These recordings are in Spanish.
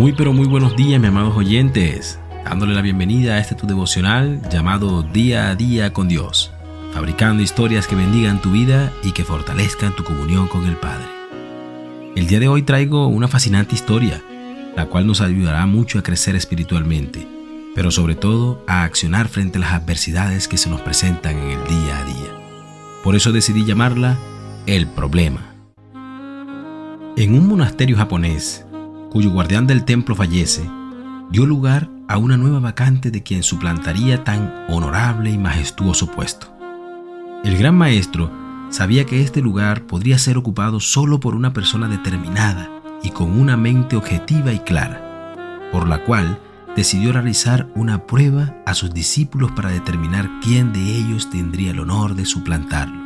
Muy pero muy buenos días, mis amados oyentes. Dándole la bienvenida a este tu devocional llamado Día a Día con Dios. Fabricando historias que bendigan tu vida y que fortalezcan tu comunión con el Padre. El día de hoy traigo una fascinante historia, la cual nos ayudará mucho a crecer espiritualmente, pero sobre todo a accionar frente a las adversidades que se nos presentan en el día a día. Por eso decidí llamarla El Problema. En un monasterio japonés, cuyo guardián del templo fallece, dio lugar a una nueva vacante de quien suplantaría tan honorable y majestuoso puesto. El gran maestro sabía que este lugar podría ser ocupado solo por una persona determinada y con una mente objetiva y clara, por la cual decidió realizar una prueba a sus discípulos para determinar quién de ellos tendría el honor de suplantarlo.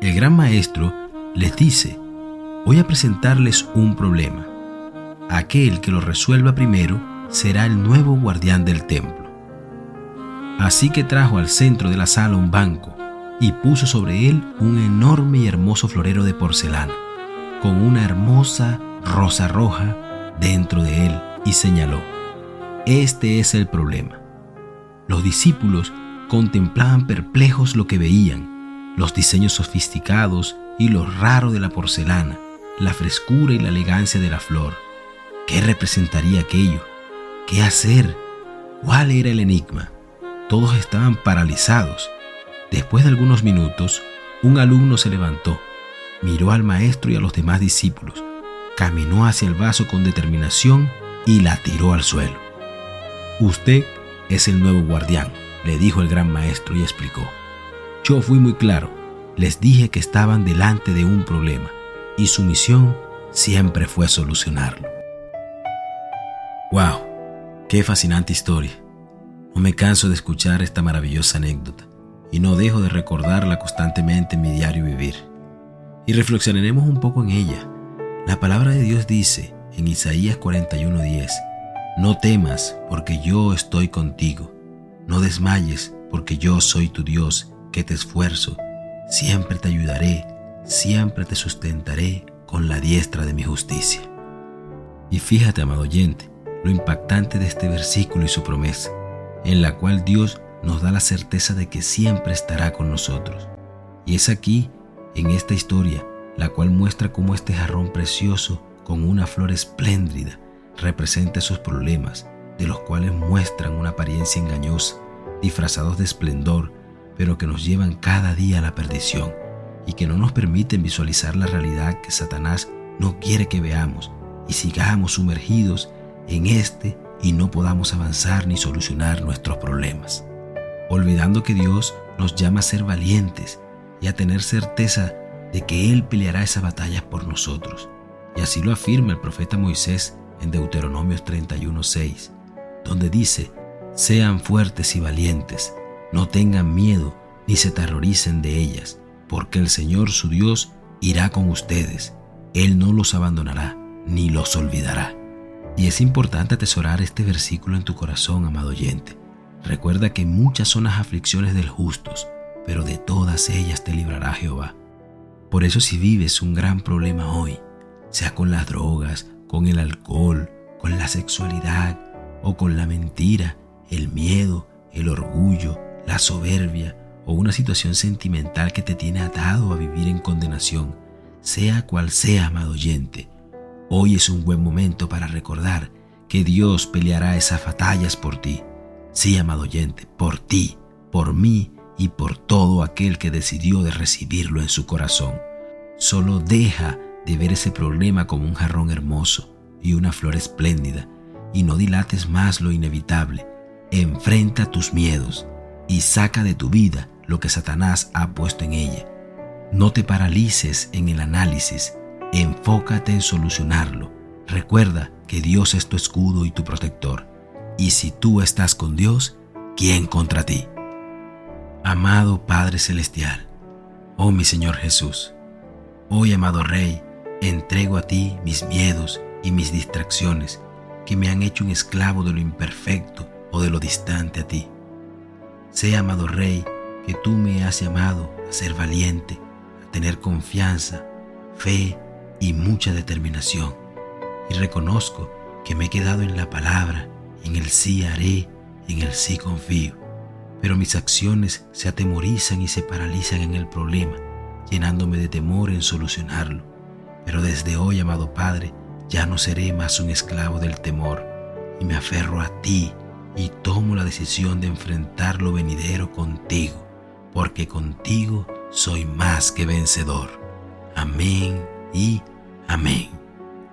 El gran maestro les dice, voy a presentarles un problema aquel que lo resuelva primero será el nuevo guardián del templo. Así que trajo al centro de la sala un banco y puso sobre él un enorme y hermoso florero de porcelana, con una hermosa rosa roja dentro de él, y señaló, este es el problema. Los discípulos contemplaban perplejos lo que veían, los diseños sofisticados y lo raro de la porcelana, la frescura y la elegancia de la flor ¿Qué representaría aquello? ¿Qué hacer? ¿Cuál era el enigma? Todos estaban paralizados. Después de algunos minutos, un alumno se levantó, miró al maestro y a los demás discípulos, caminó hacia el vaso con determinación y la tiró al suelo. Usted es el nuevo guardián, le dijo el gran maestro y explicó. Yo fui muy claro, les dije que estaban delante de un problema y su misión siempre fue solucionarlo. ¡Wow! ¡Qué fascinante historia! No me canso de escuchar esta maravillosa anécdota y no dejo de recordarla constantemente en mi diario vivir. Y reflexionaremos un poco en ella. La palabra de Dios dice en Isaías 41:10, No temas porque yo estoy contigo, no desmayes porque yo soy tu Dios, que te esfuerzo, siempre te ayudaré, siempre te sustentaré con la diestra de mi justicia. Y fíjate, amado oyente, lo impactante de este versículo y su promesa, en la cual Dios nos da la certeza de que siempre estará con nosotros. Y es aquí, en esta historia, la cual muestra cómo este jarrón precioso, con una flor espléndida, representa sus problemas, de los cuales muestran una apariencia engañosa, disfrazados de esplendor, pero que nos llevan cada día a la perdición y que no nos permiten visualizar la realidad que Satanás no quiere que veamos y sigamos sumergidos en este y no podamos avanzar ni solucionar nuestros problemas, olvidando que Dios nos llama a ser valientes y a tener certeza de que Él peleará esa batalla por nosotros. Y así lo afirma el profeta Moisés en Deuteronomios 31:6, donde dice, sean fuertes y valientes, no tengan miedo ni se terroricen de ellas, porque el Señor su Dios irá con ustedes, Él no los abandonará ni los olvidará. Y es importante atesorar este versículo en tu corazón, amado oyente. Recuerda que muchas son las aflicciones del justos, pero de todas ellas te librará Jehová. Por eso si vives un gran problema hoy, sea con las drogas, con el alcohol, con la sexualidad o con la mentira, el miedo, el orgullo, la soberbia o una situación sentimental que te tiene atado a vivir en condenación, sea cual sea, amado oyente, Hoy es un buen momento para recordar que Dios peleará esas batallas por ti. Sí, amado oyente, por ti, por mí y por todo aquel que decidió de recibirlo en su corazón. Solo deja de ver ese problema como un jarrón hermoso y una flor espléndida y no dilates más lo inevitable. Enfrenta tus miedos y saca de tu vida lo que Satanás ha puesto en ella. No te paralices en el análisis Enfócate en solucionarlo. Recuerda que Dios es tu escudo y tu protector. Y si tú estás con Dios, ¿quién contra ti? Amado Padre Celestial, oh mi Señor Jesús, hoy amado Rey, entrego a ti mis miedos y mis distracciones que me han hecho un esclavo de lo imperfecto o de lo distante a ti. Sé, amado Rey, que tú me has llamado a ser valiente, a tener confianza, fe y mucha determinación. Y reconozco que me he quedado en la palabra, en el sí haré, en el sí confío. Pero mis acciones se atemorizan y se paralizan en el problema, llenándome de temor en solucionarlo. Pero desde hoy, amado Padre, ya no seré más un esclavo del temor y me aferro a ti y tomo la decisión de enfrentar lo venidero contigo, porque contigo soy más que vencedor. Amén y amén.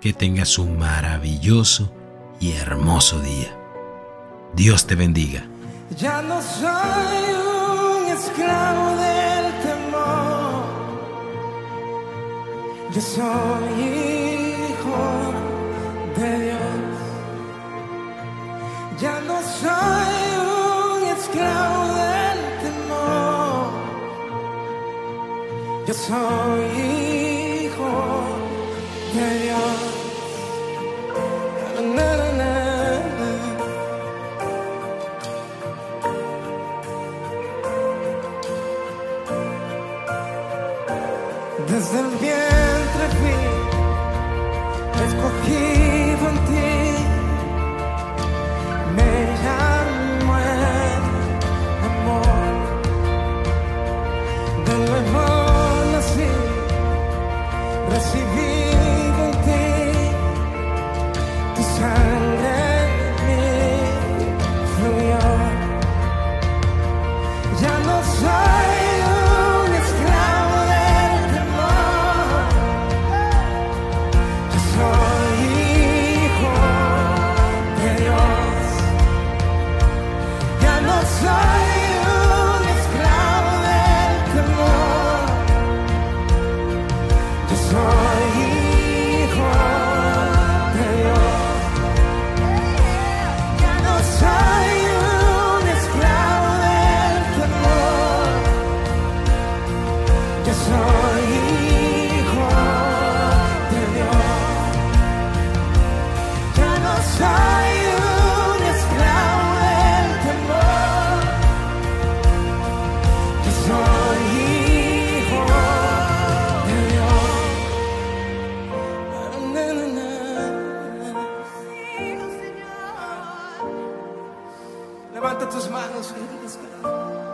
Que tengas un maravilloso y hermoso día. Dios te bendiga. Ya no soy un esclavo del temor. Yo soy hijo de Dios. Ya no soy un esclavo del temor. Yo soy hijo Desde el vientre fui escogido en ti. Me llamo el amor. De nuevo nací, recibido en ti. Tu sangre en mí fluyó. Ya no soy Levanta tus manos y